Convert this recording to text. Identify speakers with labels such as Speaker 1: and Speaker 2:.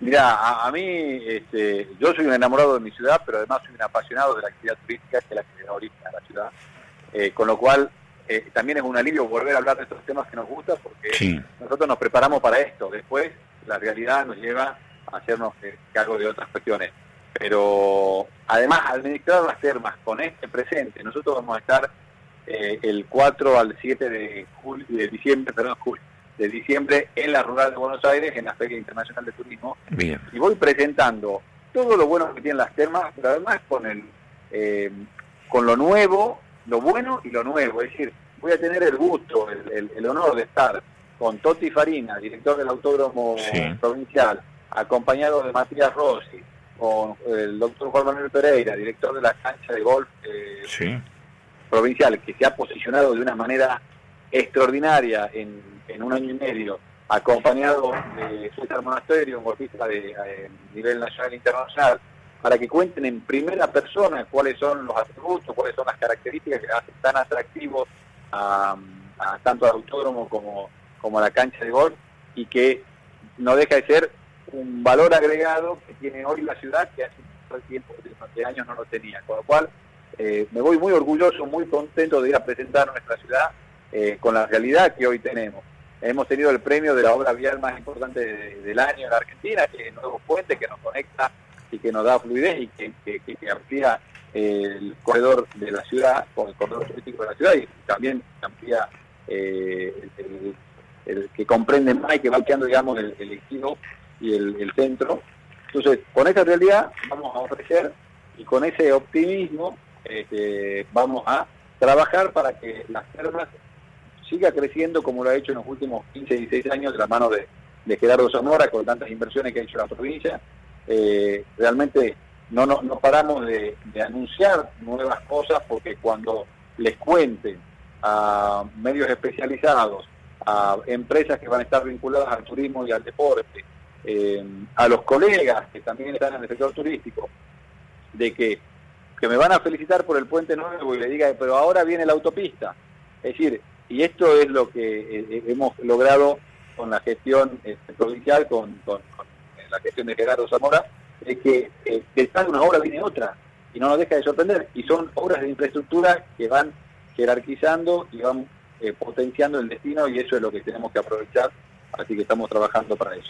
Speaker 1: Mira, a, mí, este, yo soy un enamorado de mi ciudad, pero además soy un apasionado de la actividad turística, que es la que da origen a la ciudad. Eh, con lo cual, eh, también es un alivio volver a hablar de estos temas que nos gustan, porque nosotros nos preparamos para esto. Después, la realidad nos lleva a hacernos eh, cargo de otras cuestiones. Pero, además, administrar las termas con este presente, nosotros vamos a estar el 4 al 7 de, julio, de diciembre, perdón, julio, de diciembre en la Rural de Buenos Aires, en la Feria Internacional de Turismo. Y voy presentando todo lo bueno que tienen las termas, pero además con, el, eh, con lo nuevo, lo bueno y lo nuevo. Es decir, voy a tener el gusto, el, honor de estar con Toti Farina, director del Autódromo Provincial, acompañado de Matías Rossi, con el doctor Juan Manuel Pereira, director de la cancha de golf eh, provincial, que se ha posicionado de una manera extraordinaria en en un año y medio, acompañado de César Monasterio, un golfista de eh, nivel nacional e internacional, para que cuenten en primera persona cuáles son los atributos, cuáles son las características que hacen tan atractivos a, tanto al autódromo como, como a la cancha de golf y que no deja de ser un valor agregado que tiene hoy la ciudad que hace tiempo, de años no lo tenía. Con lo cual, eh, me voy muy orgulloso, muy contento de ir a presentar nuestra ciudad eh, con la realidad que hoy tenemos hemos tenido el premio de la obra vial más importante del año en la Argentina, que es Nuevo Puente, que nos conecta y que nos da fluidez y que, amplía el corredor de la ciudad, con el corredor turístico de la ciudad y también amplía eh, el, que comprende más y que va quedando, digamos, el, el y el, centro. Entonces, con esa realidad vamos a ofrecer y con ese optimismo este, vamos a trabajar para que las termas siga creciendo como lo ha hecho en los últimos 15, 16 años de la mano de, Gerardo Zamora con tantas inversiones que ha hecho la provincia. Eh, realmente no, no, paramos de, anunciar nuevas cosas porque cuando les cuenten a medios especializados, a empresas que van a estar vinculadas al turismo y al deporte, eh, a los colegas que también están en el sector turístico, de que, que me van a felicitar por el puente nuevo y le diga, pero ahora viene la autopista. Es decir, y esto es lo que eh, eh, hemos logrado con la gestión este, provincial, con, la gestión de Gerardo Zamora, es que eh, detrás de una obra viene otra, y no nos deja de sorprender, y son obras de infraestructura que van jerarquizando y van potenciando el destino, y eso es lo que tenemos que aprovechar, así que estamos trabajando para eso.